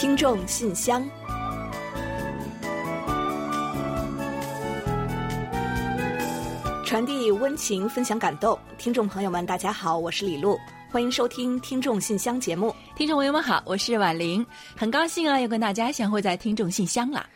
听众信箱，传递温情，分享感动。听众朋友们，大家好，我是李璐，欢迎收听《听众信箱》节目。听众朋友们好，我是婉玲，很高兴啊，又跟大家相会在《听众信箱》了。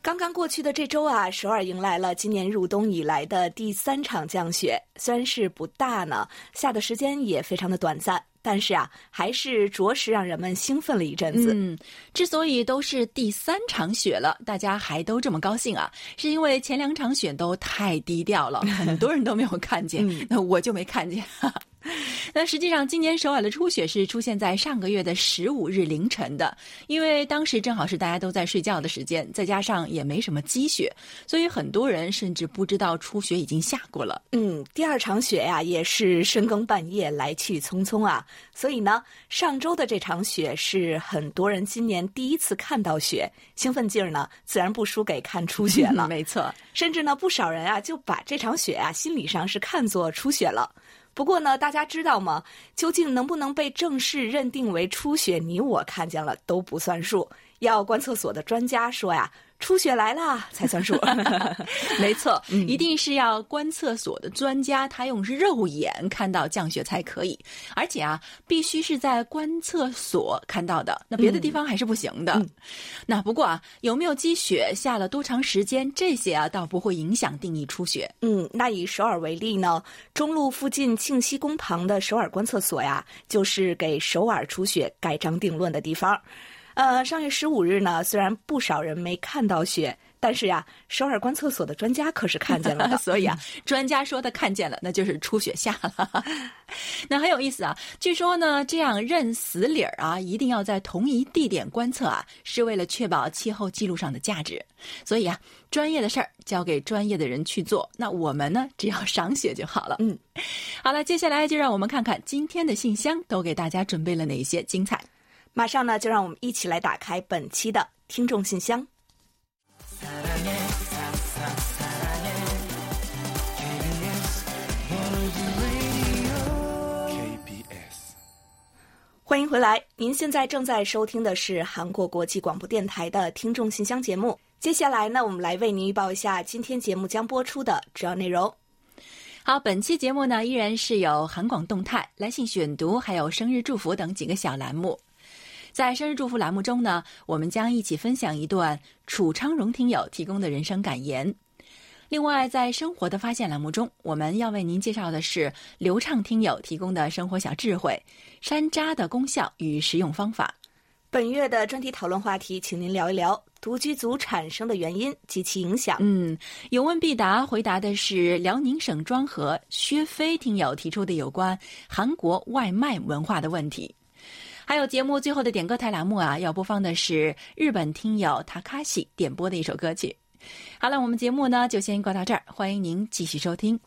刚刚过去的这周啊，首尔迎来了今年入冬以来的第三场降雪，虽然是不大呢，下的时间也非常的短暂。但是啊，还是着实让人们兴奋了一阵子。嗯，之所以都是第三场雪了，大家还都这么高兴啊，是因为前两场雪都太低调了，很多人都没有看见，那我就没看见。那实际上，今年首尔的初雪是出现在上个月的十五日凌晨的，因为当时正好是大家都在睡觉的时间，再加上也没什么积雪，所以很多人甚至不知道初雪已经下过了。嗯，第二场雪呀，也是深更半夜来去匆匆啊，所以呢，上周的这场雪是很多人今年第一次看到雪，兴奋劲儿呢，自然不输给看初雪了。没错，甚至呢，不少人啊就把这场雪啊心理上是看作初雪了。不过呢，大家知道吗？究竟能不能被正式认定为初雪？你我看见了都不算数。要观测所的专家说呀。初雪来了才算数，没错，一定是要观测所的专家他用肉眼看到降雪才可以，而且啊，必须是在观测所看到的，那别的地方还是不行的。那不过啊，有没有积雪，下了多长时间，这些啊倒不会影响定义出血。嗯，那以首尔为例呢，中路附近庆熙宫旁的首尔观测所呀，就是给首尔出血盖章定论的地方。呃，上月十五日呢，虽然不少人没看到雪，但是呀，首尔观测所的专家可是看见了的。所以啊，专家说他看见了，那就是初雪下了。那很有意思啊。据说呢，这样认死理儿啊，一定要在同一地点观测啊，是为了确保气候记录上的价值。所以啊，专业的事儿交给专业的人去做。那我们呢，只要赏雪就好了。嗯，好了，接下来就让我们看看今天的信箱都给大家准备了哪些精彩。马上呢，就让我们一起来打开本期的听众信箱。欢迎回来，您现在正在收听的是韩国国际广播电台的听众信箱节目。接下来呢，我们来为您预报一下今天节目将播出的主要内容。好，本期节目呢，依然是有韩广动态、来信选读，还有生日祝福等几个小栏目。在生日祝福栏目中呢，我们将一起分享一段楚昌荣听友提供的人生感言。另外，在生活的发现栏目中，我们要为您介绍的是流畅听友提供的生活小智慧：山楂的功效与食用方法。本月的专题讨论话题，请您聊一聊独居族产生的原因及其影响。嗯，有问必答，回答的是辽宁省庄河薛飞听友提出的有关韩国外卖文化的问题。还有节目最后的点歌台栏目啊，要播放的是日本听友塔卡西点播的一首歌曲。好了，我们节目呢就先过到这儿，欢迎您继续收听。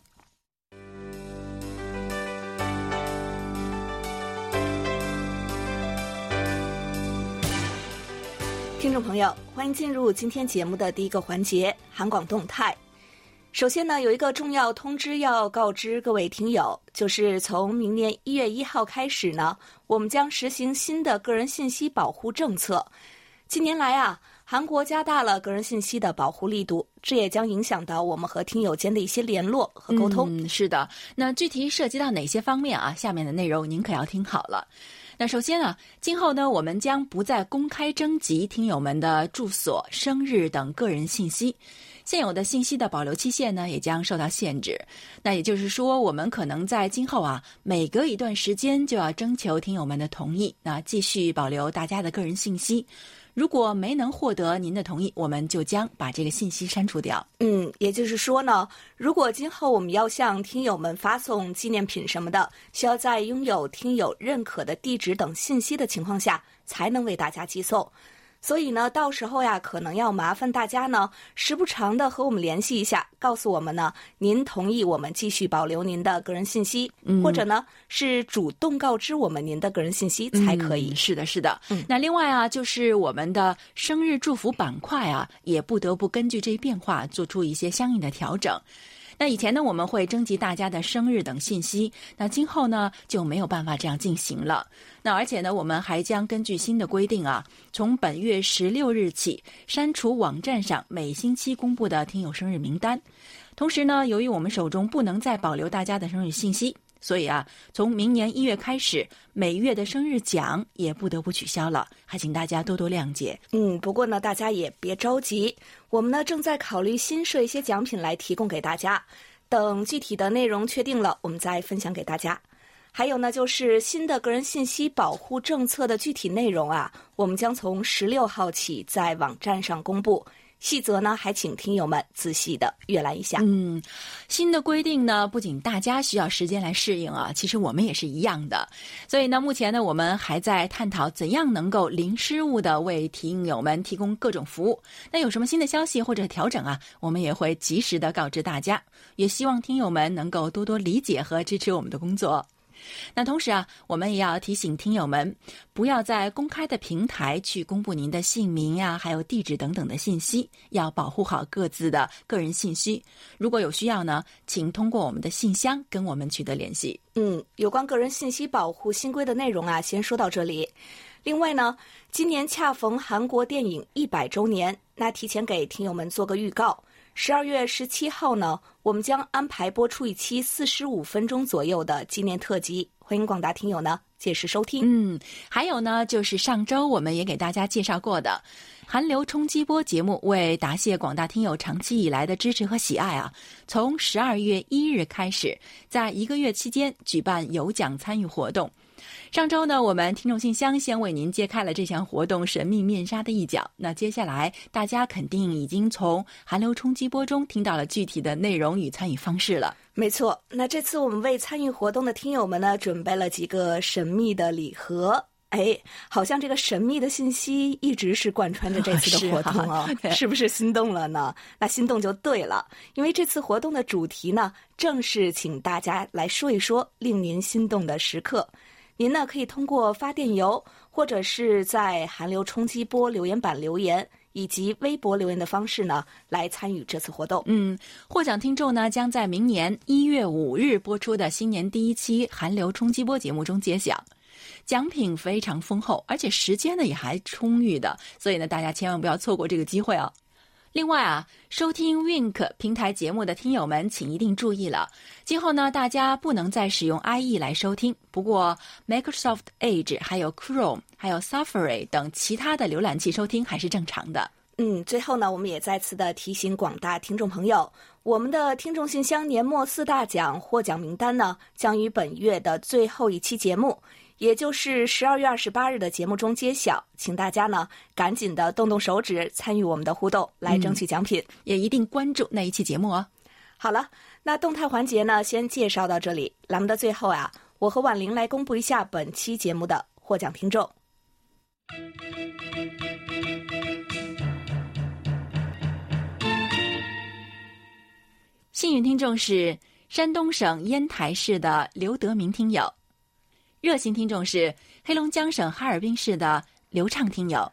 听众朋友，欢迎进入今天节目的第一个环节——韩广动态。首先呢，有一个重要通知要告知各位听友，就是从明年一月一号开始呢，我们将实行新的个人信息保护政策。近年来啊，韩国加大了个人信息的保护力度，这也将影响到我们和听友间的一些联络和沟通。嗯，是的。那具体涉及到哪些方面啊？下面的内容您可要听好了。那首先啊，今后呢，我们将不再公开征集听友们的住所、生日等个人信息。现有的信息的保留期限呢，也将受到限制。那也就是说，我们可能在今后啊，每隔一段时间就要征求听友们的同意，那继续保留大家的个人信息。如果没能获得您的同意，我们就将把这个信息删除掉。嗯，也就是说呢，如果今后我们要向听友们发送纪念品什么的，需要在拥有听友认可的地址等信息的情况下，才能为大家寄送。所以呢，到时候呀，可能要麻烦大家呢，时不常的和我们联系一下，告诉我们呢，您同意我们继续保留您的个人信息，或者呢，是主动告知我们您的个人信息才可以。是的，是的。那另外啊，就是我们的生日祝福板块啊，也不得不根据这一变化做出一些相应的调整。那以前呢，我们会征集大家的生日等信息，那今后呢就没有办法这样进行了。那而且呢，我们还将根据新的规定啊，从本月十六日起删除网站上每星期公布的听友生日名单。同时呢，由于我们手中不能再保留大家的生日信息。所以啊，从明年一月开始，每月的生日奖也不得不取消了，还请大家多多谅解。嗯，不过呢，大家也别着急，我们呢正在考虑新设一些奖品来提供给大家，等具体的内容确定了，我们再分享给大家。还有呢，就是新的个人信息保护政策的具体内容啊，我们将从十六号起在网站上公布。细则呢，还请听友们仔细的阅览一下。嗯，新的规定呢，不仅大家需要时间来适应啊，其实我们也是一样的。所以呢，目前呢，我们还在探讨怎样能够零失误的为听友们提供各种服务。那有什么新的消息或者调整啊，我们也会及时的告知大家。也希望听友们能够多多理解和支持我们的工作。那同时啊，我们也要提醒听友们，不要在公开的平台去公布您的姓名呀，还有地址等等的信息，要保护好各自的个人信息。如果有需要呢，请通过我们的信箱跟我们取得联系。嗯，有关个人信息保护新规的内容啊，先说到这里。另外呢，今年恰逢韩国电影一百周年，那提前给听友们做个预告。十二月十七号呢，我们将安排播出一期四十五分钟左右的纪念特辑，欢迎广大听友呢届时收听。嗯，还有呢，就是上周我们也给大家介绍过的韩流冲击波节目，为答谢广大听友长期以来的支持和喜爱啊，从十二月一日开始，在一个月期间举办有奖参与活动。上周呢，我们听众信箱先为您揭开了这项活动神秘面纱的一角。那接下来，大家肯定已经从寒流冲击波中听到了具体的内容与参与方式了。没错，那这次我们为参与活动的听友们呢，准备了几个神秘的礼盒。哎，好像这个神秘的信息一直是贯穿着这次的 活动 啊，是不是心动了呢？那心动就对了，因为这次活动的主题呢，正是请大家来说一说令您心动的时刻。您呢可以通过发电邮，或者是在韩流冲击波留言板留言，以及微博留言的方式呢，来参与这次活动。嗯，获奖听众呢将在明年一月五日播出的新年第一期韩流冲击波节目中揭晓。奖品非常丰厚，而且时间呢也还充裕的，所以呢大家千万不要错过这个机会哦。另外啊，收听 Wink 平台节目的听友们，请一定注意了。今后呢，大家不能再使用 IE 来收听。不过，Microsoft Edge、还有 Chrome、还有 Safari 等其他的浏览器收听还是正常的。嗯，最后呢，我们也再次的提醒广大听众朋友，我们的听众信箱年末四大奖获奖名单呢，将于本月的最后一期节目。也就是十二月二十八日的节目中揭晓，请大家呢赶紧的动动手指参与我们的互动，来争取奖品，也一定关注那一期节目哦。好了，那动态环节呢先介绍到这里，栏目的最后啊，我和婉玲来公布一下本期节目的获奖听众。幸运听众是山东省烟台市的刘德明听友。热心听众是黑龙江省哈尔滨市的刘畅听友，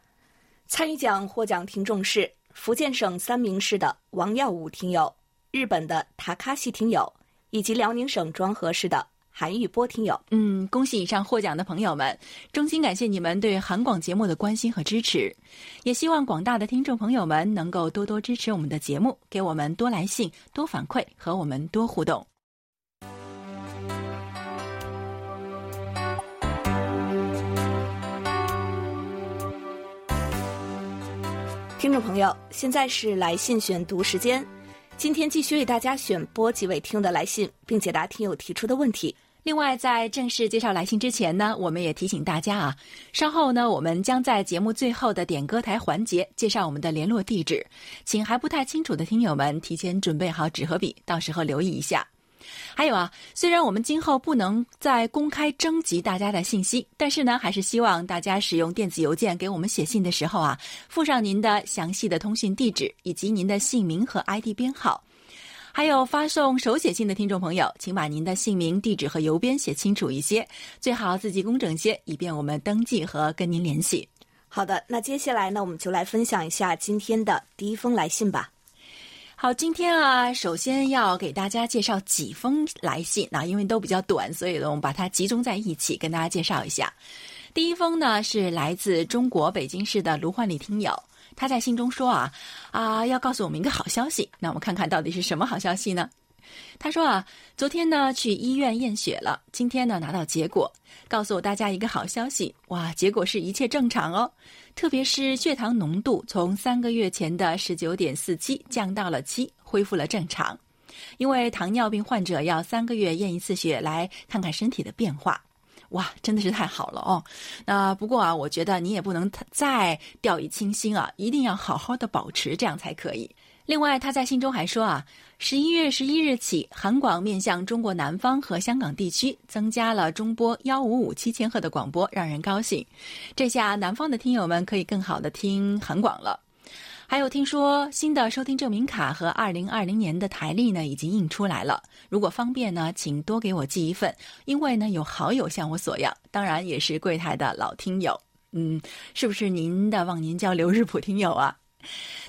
参与奖获奖听众是福建省三明市的王耀武听友，日本的塔卡西听友，以及辽宁省庄河市的韩玉波听友。嗯，恭喜以上获奖的朋友们，衷心感谢你们对韩广节目的关心和支持，也希望广大的听众朋友们能够多多支持我们的节目，给我们多来信、多反馈和我们多互动。听众朋友，现在是来信选读时间。今天继续为大家选播几位听友的来信，并解答听友提出的问题。另外，在正式介绍来信之前呢，我们也提醒大家啊，稍后呢，我们将在节目最后的点歌台环节介绍我们的联络地址，请还不太清楚的听友们提前准备好纸和笔，到时候留意一下。还有啊，虽然我们今后不能再公开征集大家的信息，但是呢，还是希望大家使用电子邮件给我们写信的时候啊，附上您的详细的通讯地址以及您的姓名和 ID 编号。还有发送手写信的听众朋友，请把您的姓名、地址和邮编写清楚一些，最好字迹工整些，以便我们登记和跟您联系。好的，那接下来呢，我们就来分享一下今天的第一封来信吧。好，今天啊，首先要给大家介绍几封来信啊，因为都比较短，所以呢，我们把它集中在一起跟大家介绍一下。第一封呢是来自中国北京市的卢焕丽听友，他在信中说啊啊，要告诉我们一个好消息。那我们看看到底是什么好消息呢？他说啊，昨天呢去医院验血了，今天呢拿到结果，告诉我大家一个好消息，哇，结果是一切正常哦，特别是血糖浓度从三个月前的十九点四七降到了七，恢复了正常。因为糖尿病患者要三个月验一次血，来看看身体的变化。哇，真的是太好了哦。那不过啊，我觉得你也不能再掉以轻心啊，一定要好好的保持，这样才可以。另外，他在信中还说啊，十一月十一日起，韩广面向中国南方和香港地区增加了中波幺五五七千赫的广播，让人高兴。这下南方的听友们可以更好的听韩广了。还有听说新的收听证明卡和二零二零年的台历呢已经印出来了，如果方便呢，请多给我寄一份，因为呢有好友向我索要，当然也是柜台的老听友。嗯，是不是您的忘年交刘日普听友啊？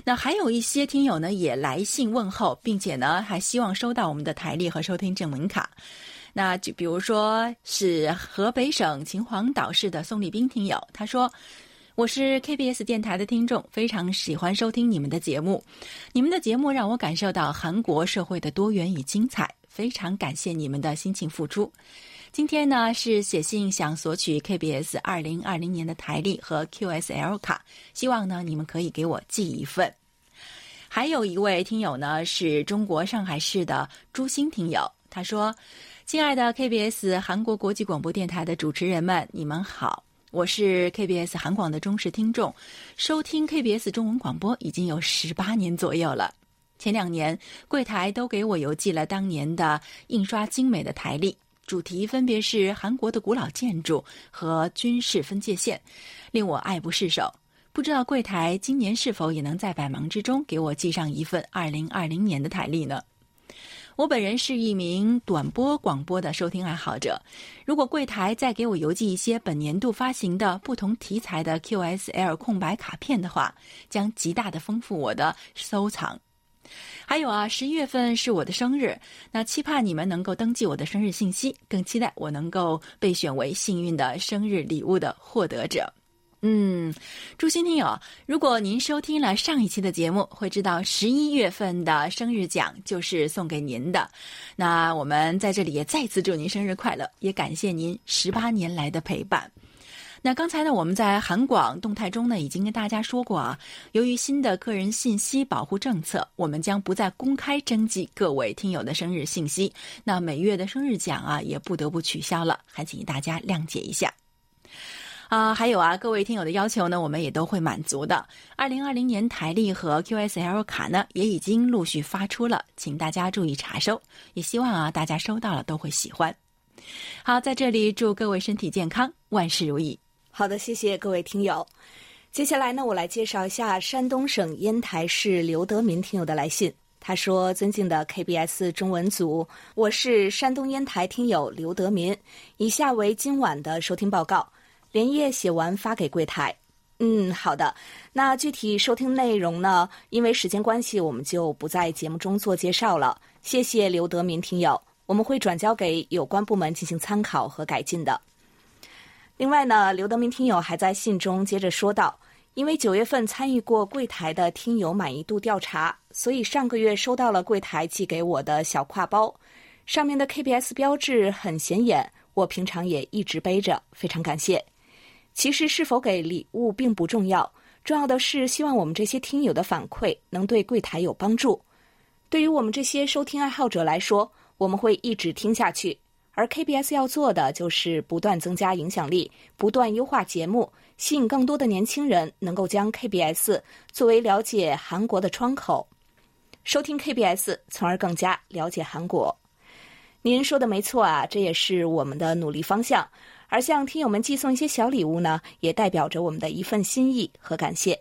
那还有一些听友呢，也来信问候，并且呢，还希望收到我们的台历和收听证明卡。那就比如说是河北省秦皇岛市的宋立兵听友，他说：“我是 KBS 电台的听众，非常喜欢收听你们的节目，你们的节目让我感受到韩国社会的多元与精彩，非常感谢你们的辛勤付出。”今天呢是写信想索取 KBS 二零二零年的台历和 QSL 卡，希望呢你们可以给我寄一份。还有一位听友呢是中国上海市的朱星听友，他说：“亲爱的 KBS 韩国国际广播电台的主持人们，你们好，我是 KBS 韩广的忠实听众，收听 KBS 中文广播已经有十八年左右了。前两年柜台都给我邮寄了当年的印刷精美的台历。”主题分别是韩国的古老建筑和军事分界线，令我爱不释手。不知道柜台今年是否也能在百忙之中给我寄上一份二零二零年的台历呢？我本人是一名短波广播的收听爱好者，如果柜台再给我邮寄一些本年度发行的不同题材的 QSL 空白卡片的话，将极大的丰富我的收藏。还有啊，十一月份是我的生日，那期盼你们能够登记我的生日信息，更期待我能够被选为幸运的生日礼物的获得者。嗯，朱新听友，如果您收听了上一期的节目，会知道十一月份的生日奖就是送给您的。那我们在这里也再次祝您生日快乐，也感谢您十八年来的陪伴。那刚才呢，我们在韩广动态中呢，已经跟大家说过啊，由于新的个人信息保护政策，我们将不再公开征集各位听友的生日信息。那每月的生日奖啊，也不得不取消了，还请大家谅解一下。啊，还有啊，各位听友的要求呢，我们也都会满足的。二零二零年台历和 QSL 卡呢，也已经陆续发出了，请大家注意查收。也希望啊，大家收到了都会喜欢。好，在这里祝各位身体健康，万事如意。好的，谢谢各位听友。接下来呢，我来介绍一下山东省烟台市刘德民听友的来信。他说：“尊敬的 KBS 中文组，我是山东烟台听友刘德民。以下为今晚的收听报告，连夜写完发给柜台。嗯，好的。那具体收听内容呢？因为时间关系，我们就不在节目中做介绍了。谢谢刘德民听友，我们会转交给有关部门进行参考和改进的。”另外呢，刘德明听友还在信中接着说道：“因为九月份参与过柜台的听友满意度调查，所以上个月收到了柜台寄给我的小挎包，上面的 KBS 标志很显眼，我平常也一直背着，非常感谢。其实是否给礼物并不重要，重要的是希望我们这些听友的反馈能对柜台有帮助。对于我们这些收听爱好者来说，我们会一直听下去。”而 KBS 要做的就是不断增加影响力，不断优化节目，吸引更多的年轻人能够将 KBS 作为了解韩国的窗口，收听 KBS，从而更加了解韩国。您说的没错啊，这也是我们的努力方向。而向听友们寄送一些小礼物呢，也代表着我们的一份心意和感谢。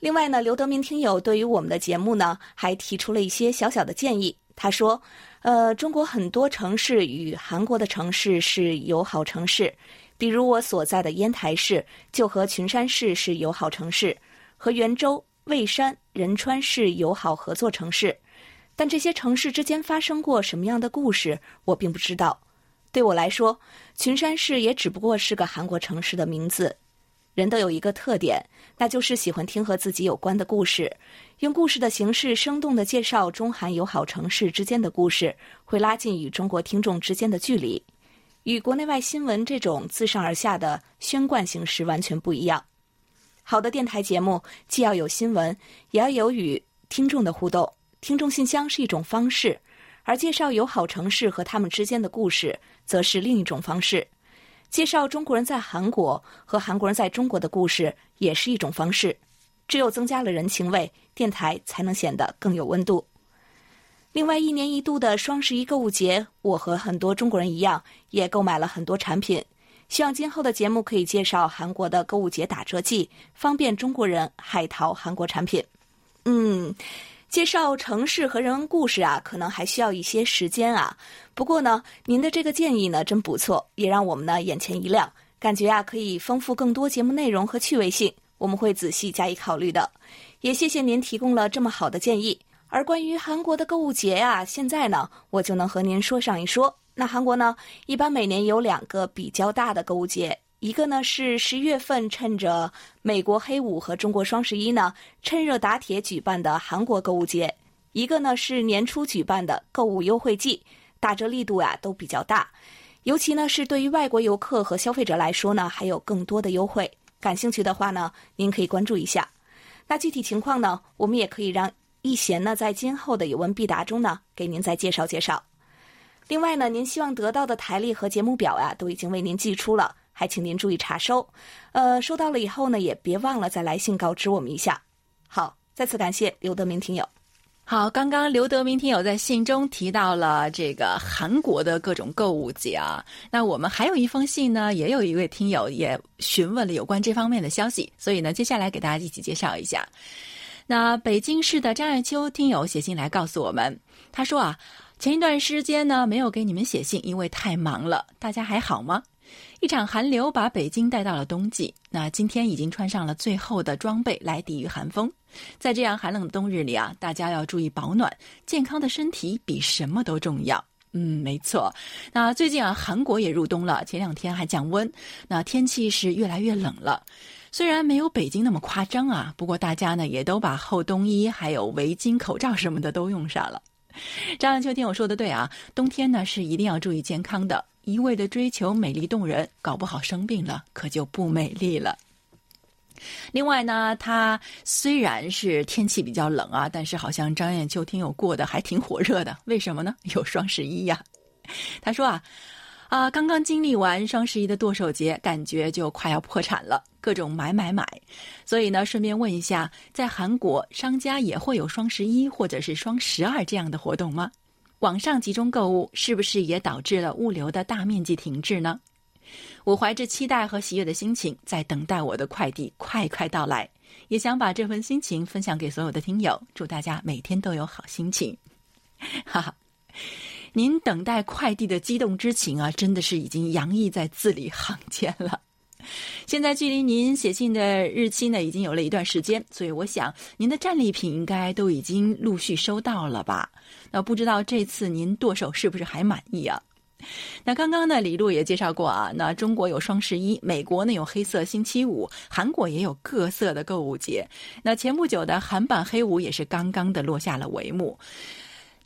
另外呢，刘德明听友对于我们的节目呢，还提出了一些小小的建议。他说。呃，中国很多城市与韩国的城市是友好城市，比如我所在的烟台市就和群山市是友好城市，和元州、蔚山、仁川是友好合作城市。但这些城市之间发生过什么样的故事，我并不知道。对我来说，群山市也只不过是个韩国城市的名字。人都有一个特点，那就是喜欢听和自己有关的故事，用故事的形式生动地介绍中韩友好城市之间的故事，会拉近与中国听众之间的距离，与国内外新闻这种自上而下的宣贯形式完全不一样。好的电台节目既要有新闻，也要有与听众的互动。听众信箱是一种方式，而介绍友好城市和他们之间的故事，则是另一种方式。介绍中国人在韩国和韩国人在中国的故事也是一种方式，只有增加了人情味，电台才能显得更有温度。另外，一年一度的双十一购物节，我和很多中国人一样，也购买了很多产品。希望今后的节目可以介绍韩国的购物节打折季，方便中国人海淘韩国产品。嗯。介绍城市和人文故事啊，可能还需要一些时间啊。不过呢，您的这个建议呢，真不错，也让我们呢眼前一亮，感觉啊可以丰富更多节目内容和趣味性。我们会仔细加以考虑的。也谢谢您提供了这么好的建议。而关于韩国的购物节呀，现在呢，我就能和您说上一说。那韩国呢，一般每年有两个比较大的购物节。一个呢是十一月份，趁着美国黑五和中国双十一呢，趁热打铁举办的韩国购物节；一个呢是年初举办的购物优惠季，打折力度呀都比较大，尤其呢是对于外国游客和消费者来说呢，还有更多的优惠。感兴趣的话呢，您可以关注一下。那具体情况呢，我们也可以让易贤呢在今后的有问必答中呢给您再介绍介绍。另外呢，您希望得到的台历和节目表呀，都已经为您寄出了。还请您注意查收，呃，收到了以后呢，也别忘了再来信告知我们一下。好，再次感谢刘德明听友。好，刚刚刘德明听友在信中提到了这个韩国的各种购物节啊，那我们还有一封信呢，也有一位听友也询问了有关这方面的消息，所以呢，接下来给大家一起介绍一下。那北京市的张爱秋听友写信来告诉我们，他说啊，前一段时间呢没有给你们写信，因为太忙了，大家还好吗？一场寒流把北京带到了冬季。那今天已经穿上了最后的装备来抵御寒风。在这样寒冷的冬日里啊，大家要注意保暖，健康的身体比什么都重要。嗯，没错。那最近啊，韩国也入冬了，前两天还降温，那天气是越来越冷了。虽然没有北京那么夸张啊，不过大家呢也都把厚冬衣、还有围巾、口罩什么的都用上了。张安秋听我说的对啊，冬天呢是一定要注意健康的。一味的追求美丽动人，搞不好生病了，可就不美丽了。另外呢，它虽然是天气比较冷啊，但是好像张艳秋听友过得还挺火热的。为什么呢？有双十一呀。他说啊，啊，刚刚经历完双十一的剁手节，感觉就快要破产了，各种买买买。所以呢，顺便问一下，在韩国商家也会有双十一或者是双十二这样的活动吗？网上集中购物是不是也导致了物流的大面积停滞呢？我怀着期待和喜悦的心情，在等待我的快递快快到来，也想把这份心情分享给所有的听友，祝大家每天都有好心情。哈哈，您等待快递的激动之情啊，真的是已经洋溢在字里行间了。现在距离您写信的日期呢，已经有了一段时间，所以我想您的战利品应该都已经陆续收到了吧？那不知道这次您剁手是不是还满意啊？那刚刚呢，李璐也介绍过啊，那中国有双十一，美国呢有黑色星期五，韩国也有各色的购物节。那前不久的韩版黑五也是刚刚的落下了帷幕。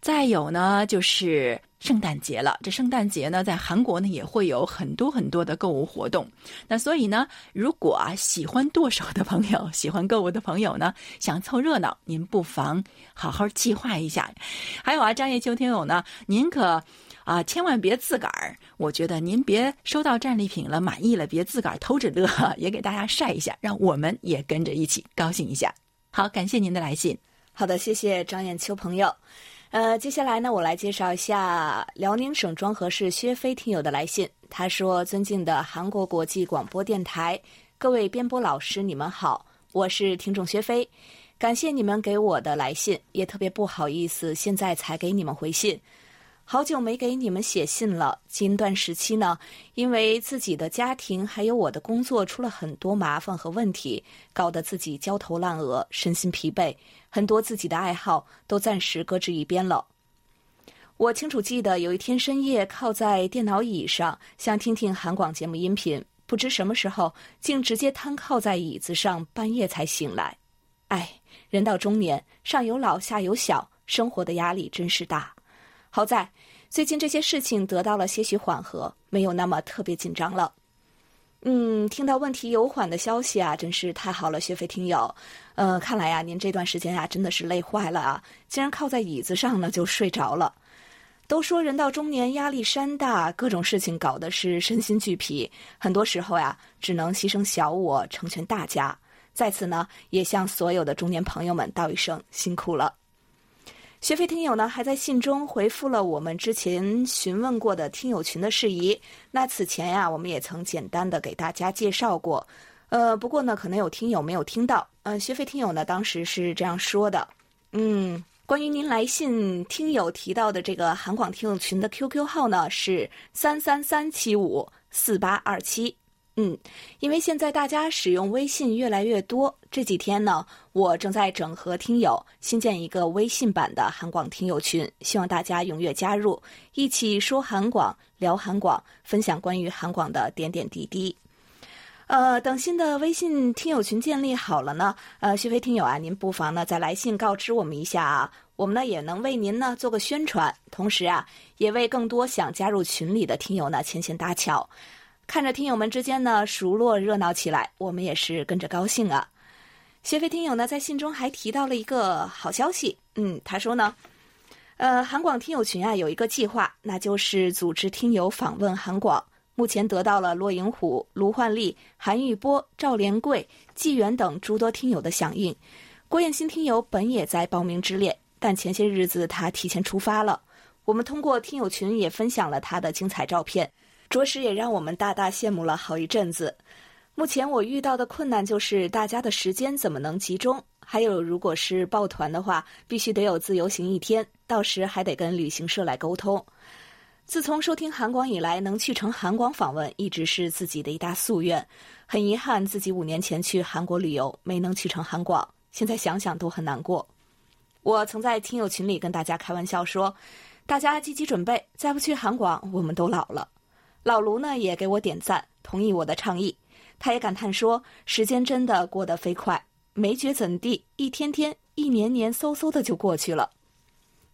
再有呢，就是圣诞节了。这圣诞节呢，在韩国呢也会有很多很多的购物活动。那所以呢，如果啊喜欢剁手的朋友，喜欢购物的朋友呢，想凑热闹，您不妨好好计划一下。还有啊，张叶秋听友呢，您可啊千万别自个儿，我觉得您别收到战利品了满意了，别自个儿偷着乐，也给大家晒一下，让我们也跟着一起高兴一下。好，感谢您的来信。好的，谢谢张艳秋朋友。呃，接下来呢，我来介绍一下辽宁省庄河市薛飞听友的来信。他说：“尊敬的韩国国际广播电台各位编播老师，你们好，我是听众薛飞，感谢你们给我的来信，也特别不好意思，现在才给你们回信。好久没给你们写信了。近段时期呢，因为自己的家庭还有我的工作出了很多麻烦和问题，搞得自己焦头烂额，身心疲惫。”很多自己的爱好都暂时搁置一边了，我清楚记得有一天深夜靠在电脑椅上，想听听韩广节目音频，不知什么时候竟直接瘫靠在椅子上，半夜才醒来。哎，人到中年，上有老下有小，生活的压力真是大。好在最近这些事情得到了些许缓和，没有那么特别紧张了。嗯，听到问题有缓的消息啊，真是太好了，学飞听友。呃，看来呀，您这段时间呀，真的是累坏了啊，竟然靠在椅子上呢就睡着了。都说人到中年压力山大，各种事情搞得是身心俱疲，很多时候呀，只能牺牲小我，成全大家。在此呢，也向所有的中年朋友们道一声辛苦了。学飞听友呢，还在信中回复了我们之前询问过的听友群的事宜。那此前呀，我们也曾简单的给大家介绍过。呃，不过呢，可能有听友没有听到。嗯，学飞听友呢，当时是这样说的，嗯。关于您来信听友提到的这个韩广听友群的 QQ 号呢，是三三三七五四八二七。嗯，因为现在大家使用微信越来越多，这几天呢，我正在整合听友，新建一个微信版的韩广听友群，希望大家踊跃加入，一起说韩广、聊韩广，分享关于韩广的点点滴滴。呃，等新的微信听友群建立好了呢，呃，薛飞听友啊，您不妨呢再来信告知我们一下啊，我们呢也能为您呢做个宣传，同时啊，也为更多想加入群里的听友呢牵线搭桥。看着听友们之间呢熟络热闹起来，我们也是跟着高兴啊。学飞听友呢在信中还提到了一个好消息，嗯，他说呢，呃，韩广听友群啊有一个计划，那就是组织听友访问韩广。目前得到了骆银虎、卢焕丽、韩玉波、赵连贵、纪元等诸多听友的响应。郭艳新听友本也在报名之列，但前些日子他提前出发了。我们通过听友群也分享了他的精彩照片，着实也让我们大大羡慕了好一阵子。目前我遇到的困难就是大家的时间怎么能集中？还有，如果是抱团的话，必须得有自由行一天，到时还得跟旅行社来沟通。自从收听韩广以来，能去成韩广访问，一直是自己的一大夙愿。很遗憾，自己五年前去韩国旅游没能去成韩广，现在想想都很难过。我曾在听友群里跟大家开玩笑说：“大家积极准备，再不去韩广，我们都老了。”老卢呢也给我点赞，同意我的倡议。他也感叹说：“时间真的过得飞快，没觉怎地，一天天、一年年，嗖嗖的就过去了。”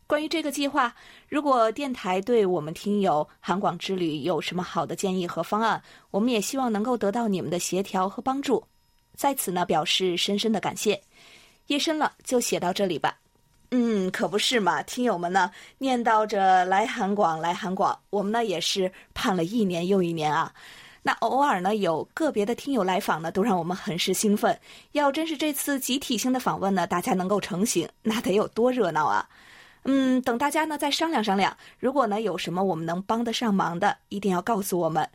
关于这个计划，如果电台对我们听友韩广之旅有什么好的建议和方案，我们也希望能够得到你们的协调和帮助。在此呢，表示深深的感谢。夜深了，就写到这里吧。嗯，可不是嘛，听友们呢念叨着来韩广，来韩广，我们呢也是盼了一年又一年啊。那偶尔呢有个别的听友来访呢，都让我们很是兴奋。要真是这次集体性的访问呢，大家能够成行，那得有多热闹啊！嗯，等大家呢再商量商量。如果呢有什么我们能帮得上忙的，一定要告诉我们。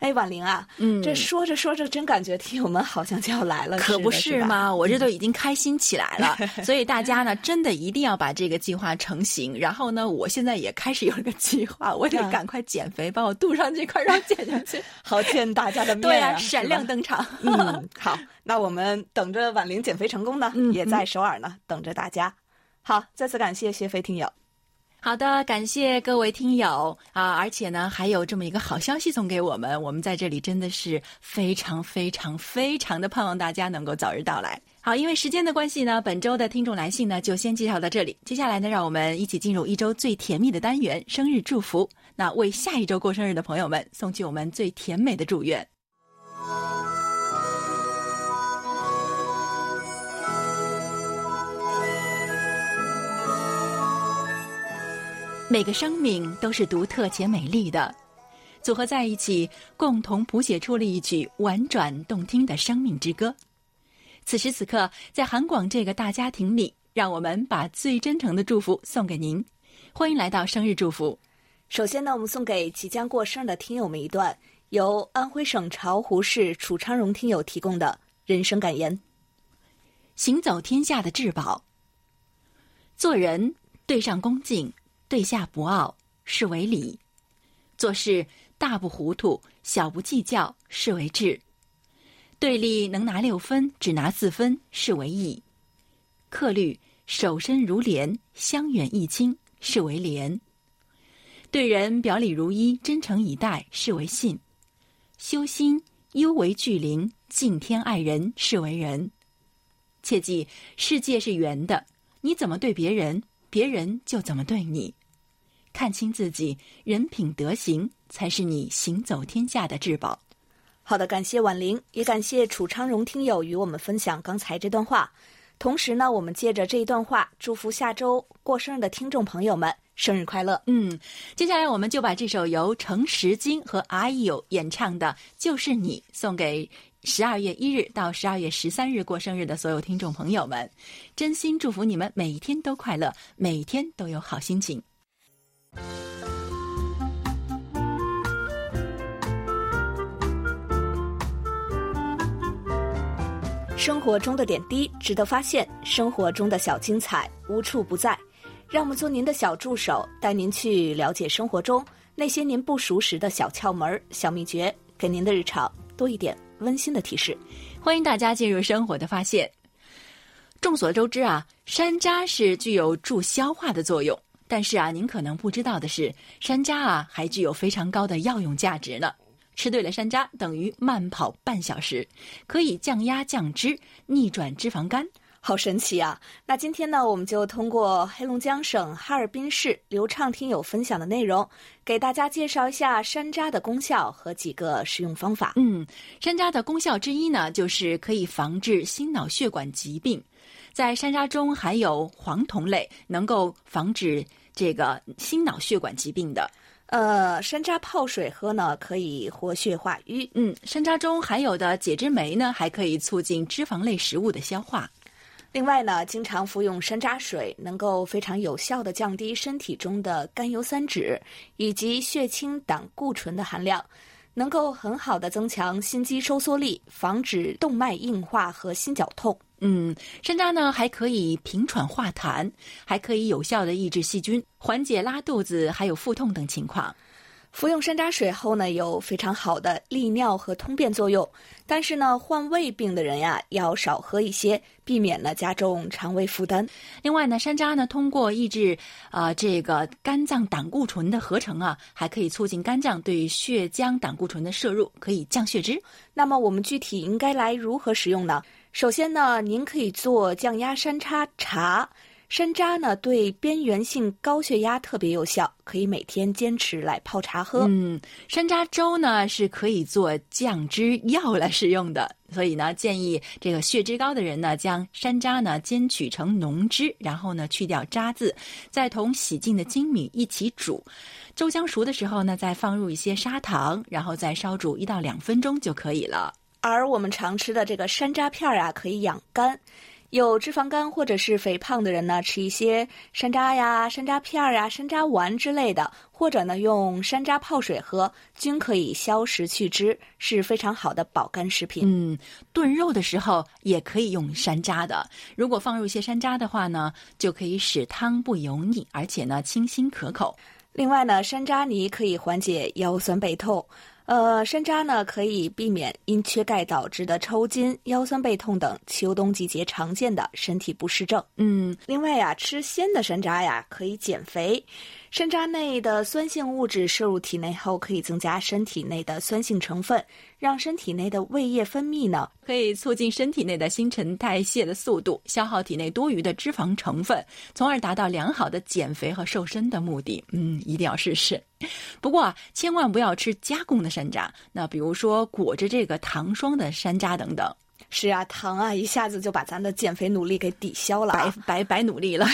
哎，婉玲啊，嗯，这说着说着，真感觉听友们好像就要来了，可不是吗？我这都已经开心起来了。所以大家呢，真的一定要把这个计划成型。然后呢，我现在也开始有一个计划，我得赶快减肥，把我肚上这块肉减下去，好见大家的 面。对啊，闪亮登场。嗯，好，那我们等着婉玲减肥成功呢，也在首尔呢，等着大家。好，再次感谢谢飞听友。好的，感谢各位听友啊！而且呢，还有这么一个好消息送给我们，我们在这里真的是非常非常非常的盼望大家能够早日到来。好，因为时间的关系呢，本周的听众来信呢就先介绍到这里。接下来呢，让我们一起进入一周最甜蜜的单元——生日祝福。那为下一周过生日的朋友们送去我们最甜美的祝愿。每个生命都是独特且美丽的，组合在一起，共同谱写出了一曲婉转动听的生命之歌。此时此刻，在韩广这个大家庭里，让我们把最真诚的祝福送给您。欢迎来到生日祝福。首先呢，我们送给即将过生日的听友们一段由安徽省巢湖市楚昌荣听友提供的人生感言：行走天下的至宝，做人对上恭敬。对下不傲，是为礼；做事大不糊涂，小不计较，是为智；对立能拿六分，只拿四分，是为义；客虑守身如莲，相远益亲，是为廉；对人表里如一，真诚以待，是为信；修心，忧为聚灵，敬天爱人，是为仁。切记，世界是圆的，你怎么对别人，别人就怎么对你。看清自己，人品德行才是你行走天下的至宝。好的，感谢婉玲，也感谢楚昌荣听友与我们分享刚才这段话。同时呢，我们借着这一段话，祝福下周过生日的听众朋友们生日快乐。嗯，接下来我们就把这首由程石金和阿友演唱的《就是你》送给十二月一日到十二月十三日过生日的所有听众朋友们，真心祝福你们每一天都快乐，每一天都有好心情。生活中的点滴值得发现，生活中的小精彩无处不在。让我们做您的小助手，带您去了解生活中那些您不熟识的小窍门、小秘诀，给您的日常多一点温馨的提示。欢迎大家进入生活的发现。众所周知啊，山楂是具有助消化的作用，但是啊，您可能不知道的是，山楂啊还具有非常高的药用价值呢。吃对了山楂，等于慢跑半小时，可以降压降脂，逆转脂肪肝，好神奇啊！那今天呢，我们就通过黑龙江省哈尔滨市刘畅听友分享的内容，给大家介绍一下山楂的功效和几个食用方法。嗯，山楂的功效之一呢，就是可以防治心脑血管疾病。在山楂中含有黄酮类，能够防止这个心脑血管疾病的。呃，山楂泡水喝呢，可以活血化瘀。嗯，山楂中含有的解脂酶呢，还可以促进脂肪类食物的消化。另外呢，经常服用山楂水，能够非常有效的降低身体中的甘油三酯以及血清胆固醇的含量，能够很好的增强心肌收缩力，防止动脉硬化和心绞痛。嗯，山楂呢还可以平喘化痰，还可以有效的抑制细菌，缓解拉肚子还有腹痛等情况。服用山楂水后呢，有非常好的利尿和通便作用。但是呢，患胃病的人呀，要少喝一些，避免呢加重肠胃负担。另外呢，山楂呢通过抑制啊这个肝脏胆固醇的合成啊，还可以促进肝脏对血浆胆固醇的摄入，可以降血脂。那么我们具体应该来如何使用呢？首先呢，您可以做降压山楂茶。山楂呢，对边缘性高血压特别有效，可以每天坚持来泡茶喝。嗯，山楂粥呢是可以做降脂药来使用的，所以呢，建议这个血脂高的人呢，将山楂呢煎取成浓汁，然后呢去掉渣子，再同洗净的粳米一起煮。粥将熟的时候呢，再放入一些砂糖，然后再烧煮一到两分钟就可以了。而我们常吃的这个山楂片儿啊，可以养肝。有脂肪肝或者是肥胖的人呢，吃一些山楂呀、山楂片儿呀、山楂丸之类的，或者呢用山楂泡水喝，均可以消食去脂，是非常好的保肝食品。嗯，炖肉的时候也可以用山楂的。如果放入一些山楂的话呢，就可以使汤不油腻，而且呢清新可口。另外呢，山楂泥可以缓解腰酸背痛。呃，山楂呢可以避免因缺钙导致的抽筋、腰酸背痛等秋冬季节常见的身体不适症。嗯，另外呀，吃鲜的山楂呀可以减肥。山楂内的酸性物质摄入体内后，可以增加身体内的酸性成分，让身体内的胃液分泌呢，可以促进身体内的新陈代谢的速度，消耗体内多余的脂肪成分，从而达到良好的减肥和瘦身的目的。嗯，一定要试试。不过啊，千万不要吃加工的山楂，那比如说裹着这个糖霜的山楂等等。是啊，糖啊，一下子就把咱的减肥努力给抵消了，白白白努力了。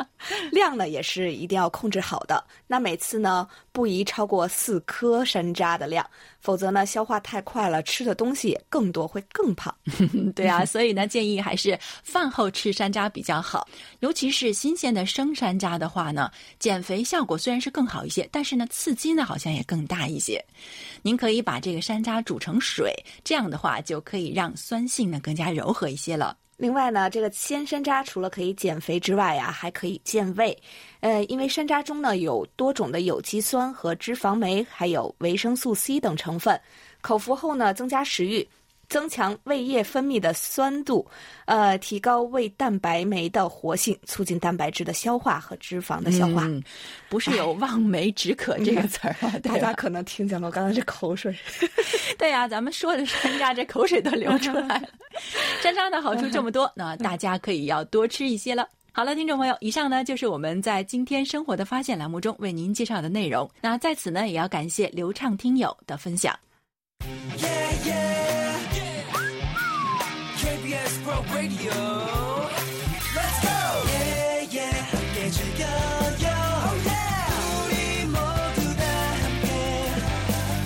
量呢也是一定要控制好的，那每次呢不宜超过四颗山楂的量。否则呢，消化太快了，吃的东西也更多，会更胖。对啊，所以呢，建议还是饭后吃山楂比较好，尤其是新鲜的生山楂的话呢，减肥效果虽然是更好一些，但是呢，刺激呢好像也更大一些。您可以把这个山楂煮成水，这样的话就可以让酸性呢更加柔和一些了。另外呢，这个鲜山楂除了可以减肥之外呀，还可以健胃。呃，因为山楂中呢有多种的有机酸和脂肪酶，还有维生素 C 等成分，口服后呢增加食欲。增强胃液分泌的酸度，呃，提高胃蛋白酶的活性，促进蛋白质的消化和脂肪的消化。嗯、不是有望梅止渴这个词儿 啊？大家可能听见了，我刚才这口水。对呀、咱们说的山楂，这口水都流出来了。山楂的好处这么多，那大家可以要多吃一些了。好了，听众朋友，以上呢就是我们在今天生活的发现栏目中为您介绍的内容。那在此呢，也要感谢流畅听友的分享。Yeah, yeah. KBS World Radio. Let's go. Yeah, yeah. 함께 즐겨요. Oh, yeah. 우리 모두 다 함께.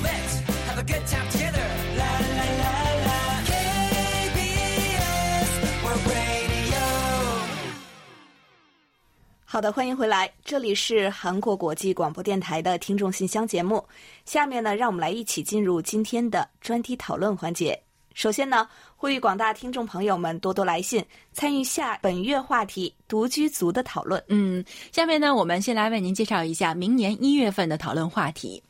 Let's have a good time together. La, la, la, la. KBS World Radio. 好的，欢迎回来，这里是韩国国际广播电台的听众信箱节目。下面呢，让我们来一起进入今天的专题讨论环节。 首先呢，呼吁广大听众朋友们多多来信，参与下本月话题“独居族”的讨论。嗯，下面呢，我们先来为您介绍一下明年一月份的讨论话题。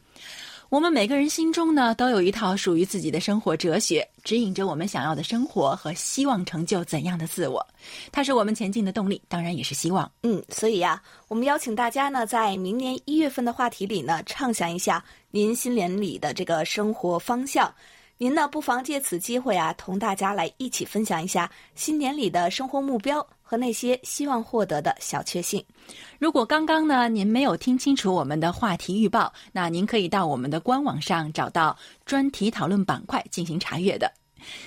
我们每个人心中呢，都有一套属于自己的生活哲学，指引着我们想要的生活和希望成就怎样的自我。它是我们前进的动力，当然也是希望。嗯，所以呀、我们邀请大家呢，在明年一月份的话题里呢，畅想一下您心年里的这个生活方向。您呢，不妨借此机会啊，同大家来一起分享一下新年里的生活目标和那些希望获得的小确幸。如果刚刚呢您没有听清楚我们的话题预报，那您可以到我们的官网上找到专题讨论板块进行查阅的。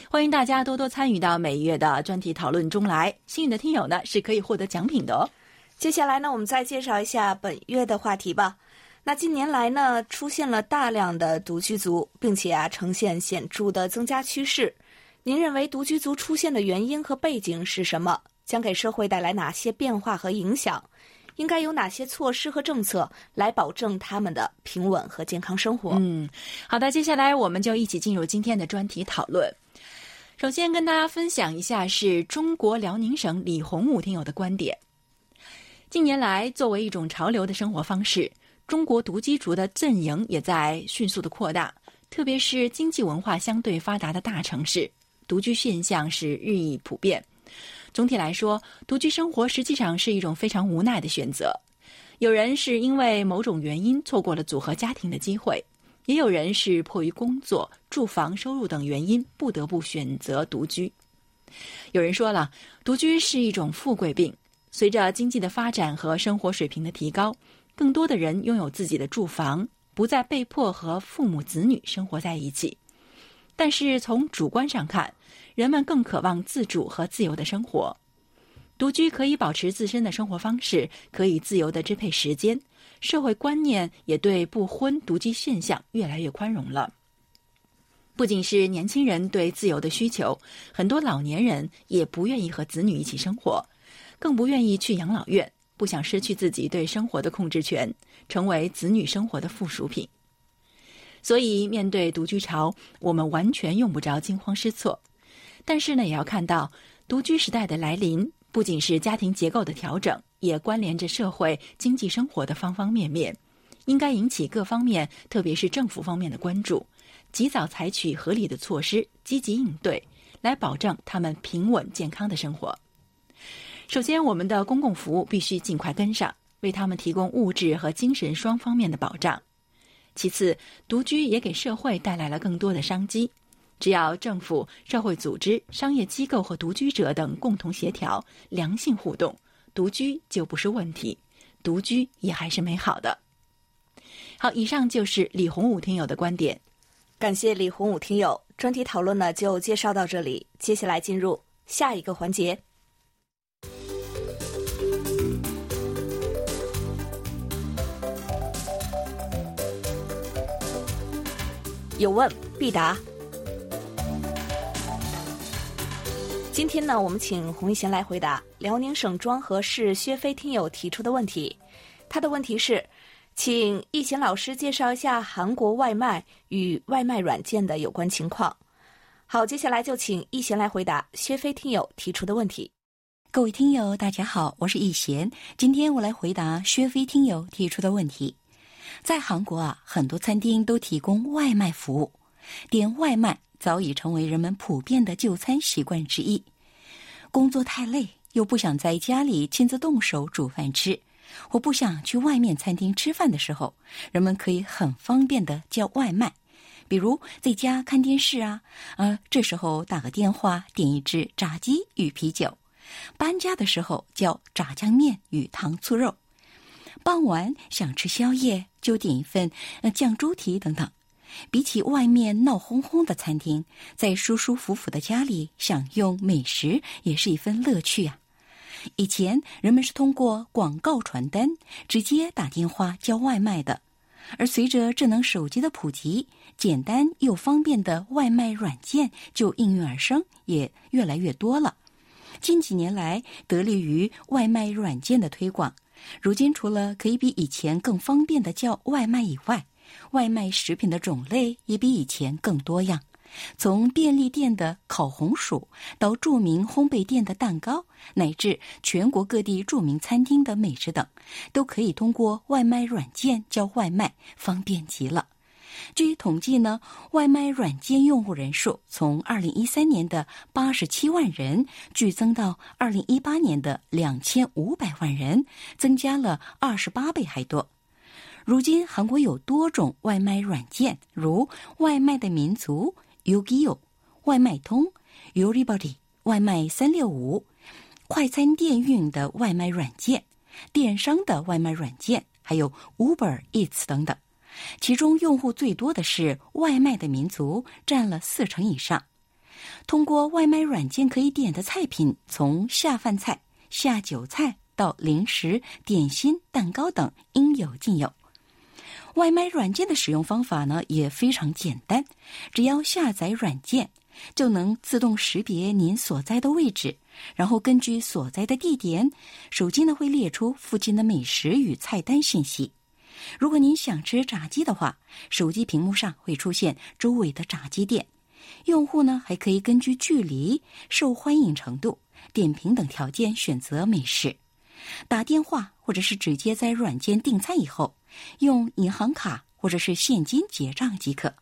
欢迎大家多多参与到每月的专题讨论中来，幸运的听友呢是可以获得奖品的哦。接下来呢，我们再介绍一下本月的话题吧。那近年来呢，出现了大量的独居族，并且啊，呈现显著的增加趋势。您认为独居族出现的原因和背景是什么？将给社会带来哪些变化和影响？应该有哪些措施和政策来保证他们的平稳和健康生活？嗯，好的，接下来我们就一起进入今天的专题讨论。首先跟大家分享一下是中国辽宁省李洪武听友的观点。近年来，作为一种潮流的生活方式，中国独居族的阵营也在迅速的扩大，特别是经济文化相对发达的大城市，独居现象是日益普遍。总体来说，独居生活实际上是一种非常无奈的选择。有人是因为某种原因错过了组合家庭的机会，也有人是迫于工作、住房、收入等原因不得不选择独居。有人说了，独居是一种富贵病。随着经济的发展和生活水平的提高，更多的人拥有自己的住房，不再被迫和父母子女生活在一起。但是从主观上看，人们更渴望自主和自由的生活。独居可以保持自身的生活方式，可以自由的支配时间，社会观念也对不婚独居现象越来越宽容了。不仅是年轻人对自由的需求，很多老年人也不愿意和子女一起生活，更不愿意去养老院，不想失去自己对生活的控制权，成为子女生活的附属品。所以，面对独居潮，我们完全用不着惊慌失措。但是呢，也要看到独居时代的来临，不仅是家庭结构的调整，也关联着社会经济生活的方方面面，应该引起各方面，特别是政府方面的关注，及早采取合理的措施，积极应对，来保障他们平稳健康的生活。首先，我们的公共服务必须尽快跟上，为他们提供物质和精神双方面的保障。其次，独居也给社会带来了更多的商机。只要政府、社会组织、商业机构和独居者等共同协调、良性互动，独居就不是问题，独居也还是美好的。好，以上就是李洪武听友的观点。感谢李洪武听友，专题讨论呢就介绍到这里，接下来进入下一个环节。有问必答。今天呢，我们请洪一贤来回答辽宁省庄河市薛飞听友提出的问题。他的问题是，请一贤老师介绍一下韩国外卖与外卖软件的有关情况。好，接下来就请一贤来回答薛飞听友提出的问题。各位听友，大家好，我是易贤。今天我来回答薛飞听友提出的问题。在韩国啊，很多餐厅都提供外卖服务，点外卖早已成为人们普遍的就餐习惯之一。工作太累，又不想在家里亲自动手煮饭吃，或不想去外面餐厅吃饭的时候，人们可以很方便的叫外卖。比如在家看电视啊，呃，这时候打个电话点一只炸鸡与啤酒；搬家的时候叫炸酱面与糖醋肉；傍晚想吃宵夜就点一份呃酱猪蹄等等。比起外面闹哄哄的餐厅，在舒舒服服的家里享用美食也是一份乐趣啊、以前人们是通过广告传单直接打电话叫外卖的，而随着智能手机的普及，简单又方便的外卖软件就应运而生，也越来越多了。近几年来，得力于外卖软件的推广，如今除了可以比以前更方便的叫外卖以外，外卖食品的种类也比以前更多样。从便利店的烤红薯到著名烘焙店的蛋糕，乃至全国各地著名餐厅的美食等，都可以通过外卖软件叫外卖，方便极了。据统计呢，外卖软件用户人数从二零一三年的八十七万人剧增到二零一八年的两千五百万人，增加了二十八倍还多。如今，韩国有多种外卖软件，如外卖的民族 Yogiyo、外卖通 Yoribody、外卖三六五、快餐店运营的外卖软件、电商的外卖软件，还有 Uber Eats 等等。其中用户最多的是外卖的民族，占了四成以上。通过外卖软件可以点的菜品，从下饭菜、下酒菜到零食、点心、蛋糕等，应有尽有。外卖软件的使用方法呢也非常简单，只要下载软件，就能自动识别您所在的位置，然后根据所在的地点，手机呢会列出附近的美食与菜单信息。如果您想吃炸鸡的话，手机屏幕上会出现周围的炸鸡店，用户呢还可以根据距离、受欢迎程度、点评等条件选择美食。打电话或者是直接在软件订餐以后，用银行卡或者是现金结账即可。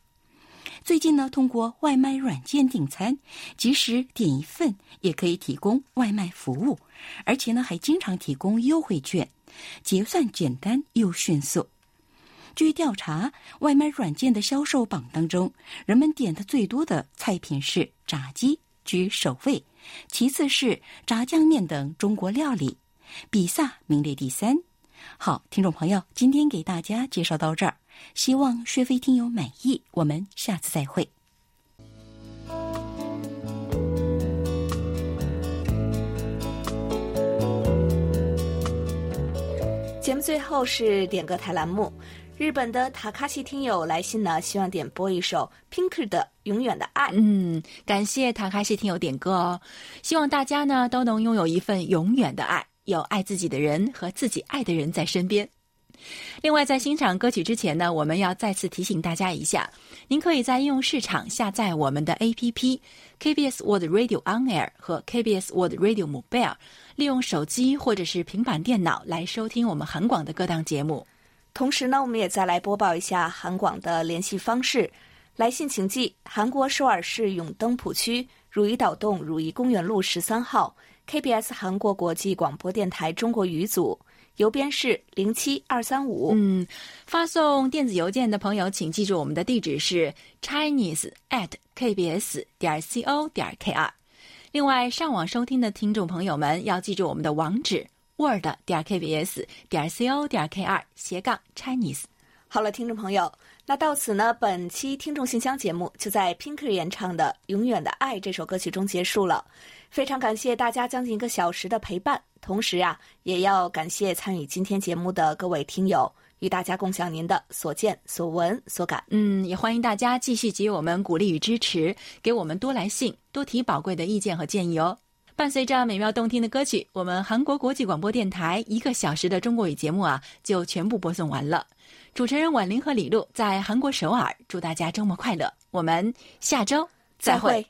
最近呢，通过外卖软件订餐，即使点一份也可以提供外卖服务，而且呢还经常提供优惠券，结算简单又迅速。据调查，外卖软件的销售榜当中，人们点的最多的菜品是炸鸡，居首位，其次是炸酱面等中国料理，比萨名列第三。好，听众朋友，今天给大家介绍到这儿，希望薛飞听友满意，我们下次再会。节目最后是点歌台栏目。日本的塔卡西听友来信呢，希望点播一首 Pinker 的《永远的爱》。嗯，感谢塔卡西听友点歌哦，希望大家呢都能拥有一份永远的爱，有爱自己的人和自己爱的人在身边。另外，在欣赏歌曲之前呢，我们要再次提醒大家一下，您可以在应用市场下载我们的 APP KBS World Radio On Air 和 KBS World Radio Mobile，利用手机或者是平板电脑来收听我们韩广的各档节目。同时呢，我们也再来播报一下韩广的联系方式。来信请寄韩国首尔市永登浦区汝矣岛洞汝矣公园路十三号 KBS 韩国国际广播电台中国语组，邮编是零七二三五。嗯，发送电子邮件的朋友，请记住我们的地址是 chinese at kbs 点 co 点 kr。另外，上网收听的听众朋友们要记住我们的网址 word 点 kbs 点 co 点 kr 斜杠 chinese。好了，听众朋友，那到此呢，本期听众信箱节目就在 Pinker 演唱的《永远的爱》这首歌曲中结束了。非常感谢大家将近一个小时的陪伴，同时啊，也要感谢参与今天节目的各位听友，与大家共享您的所见所闻所感。嗯，也欢迎大家继续给予我们鼓励与支持，给我们多来信，多提宝贵的意见和建议哦。伴随着美妙动听的歌曲，我们韩国国际广播电台一个小时的中国语节目啊，就全部播送完了。主持人婉玲和李璐在韩国首尔，祝大家周末快乐。我们下周再会。